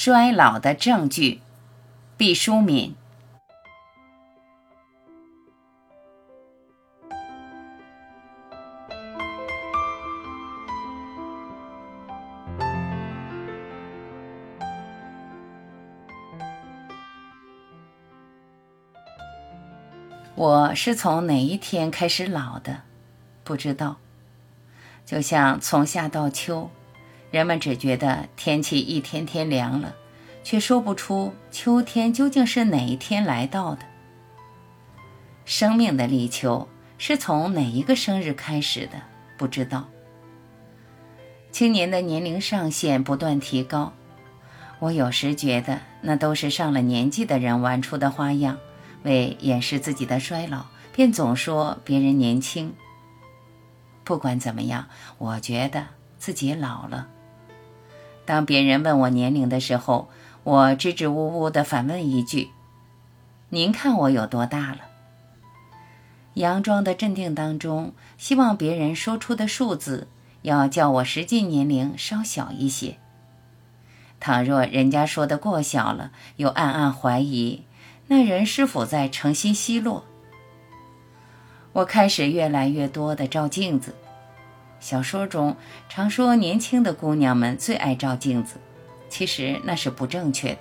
衰老的证据，毕淑敏。我是从哪一天开始老的？不知道。就像从夏到秋，人们只觉得天气一天天凉了，却说不出秋天究竟是哪一天来到的。生命的立秋是从哪一个生日开始的？不知道。青年的年龄上限不断提高，我有时觉得那都是上了年纪的人玩出的花样。为掩饰自己的衰老，便总说别人年轻。不管怎么样，我觉得自己老了。当别人问我年龄的时候，我支支吾吾地反问一句：“您看我有多大了？”佯装的镇定当中，希望别人说出的数字要叫我实际年龄稍小一些。倘若人家说的过小了，又暗暗怀疑。那人是否在诚心奚落？我开始越来越多的照镜子。小说中常说年轻的姑娘们最爱照镜子，其实那是不正确的。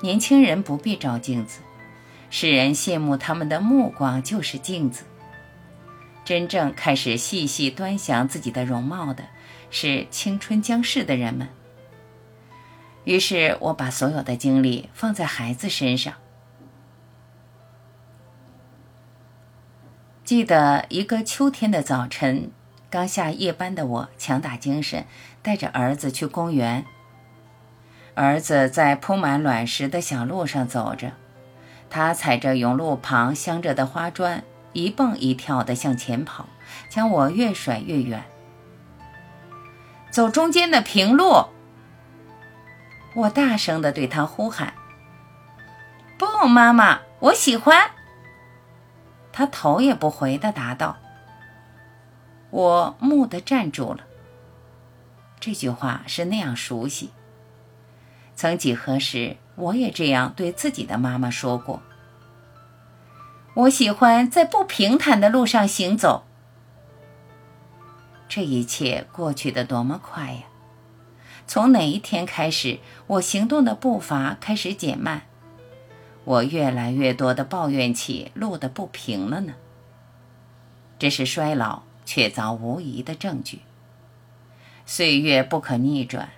年轻人不必照镜子，使人羡慕他们的目光就是镜子。真正开始细细端详自己的容貌的，是青春将逝的人们。于是我把所有的精力放在孩子身上。记得一个秋天的早晨，刚下夜班的我强打精神，带着儿子去公园。儿子在铺满卵石的小路上走着，他踩着甬路旁镶着的花砖，一蹦一跳地向前跑，将我越甩越远。走中间的平路。我大声地对他呼喊：“不，妈妈，我喜欢。”他头也不回地答道：“我木地站住了。”这句话是那样熟悉。曾几何时，我也这样对自己的妈妈说过：“我喜欢在不平坦的路上行走。”这一切过去的多么快呀！从哪一天开始，我行动的步伐开始减慢？我越来越多的抱怨起路的不平了呢？这是衰老确凿无疑的证据。岁月不可逆转，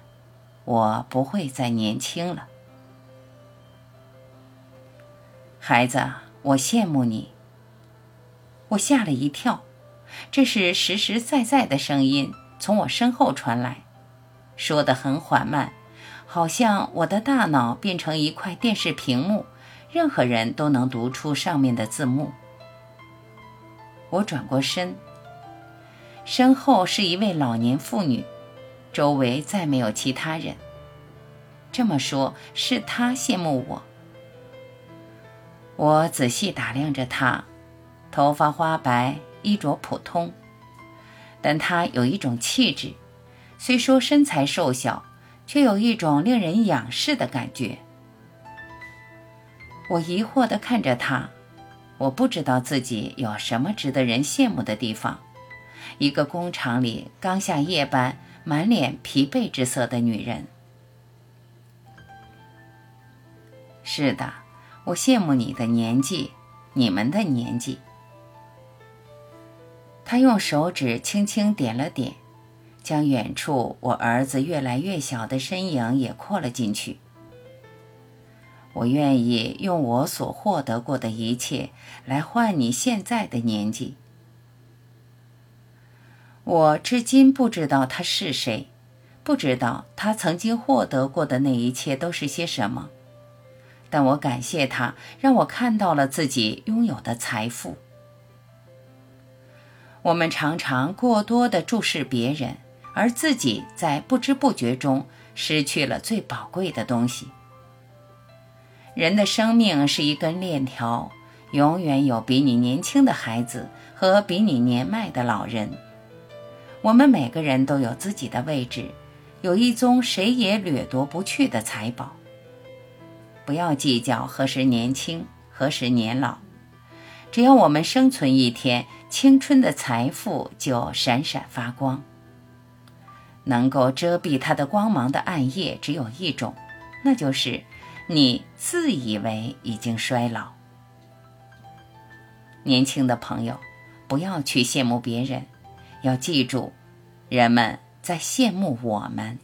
我不会再年轻了。孩子，我羡慕你。我吓了一跳，这是实实在在的声音从我身后传来。说得很缓慢，好像我的大脑变成一块电视屏幕，任何人都能读出上面的字幕。我转过身，身后是一位老年妇女，周围再没有其他人。这么说，是她羡慕我。我仔细打量着她，头发花白，衣着普通，但她有一种气质。虽说身材瘦小，却有一种令人仰视的感觉。我疑惑地看着她，我不知道自己有什么值得人羡慕的地方。一个工厂里刚下夜班、满脸疲惫之色的女人。是的，我羡慕你的年纪，你们的年纪。他用手指轻轻点了点。将远处我儿子越来越小的身影也扩了进去。我愿意用我所获得过的一切来换你现在的年纪。我至今不知道他是谁，不知道他曾经获得过的那一切都是些什么，但我感谢他，让我看到了自己拥有的财富。我们常常过多的注视别人。而自己在不知不觉中失去了最宝贵的东西。人的生命是一根链条，永远有比你年轻的孩子和比你年迈的老人。我们每个人都有自己的位置，有一宗谁也掠夺不去的财宝。不要计较何时年轻，何时年老，只要我们生存一天，青春的财富就闪闪发光。能够遮蔽它的光芒的暗夜只有一种，那就是你自以为已经衰老。年轻的朋友，不要去羡慕别人，要记住，人们在羡慕我们。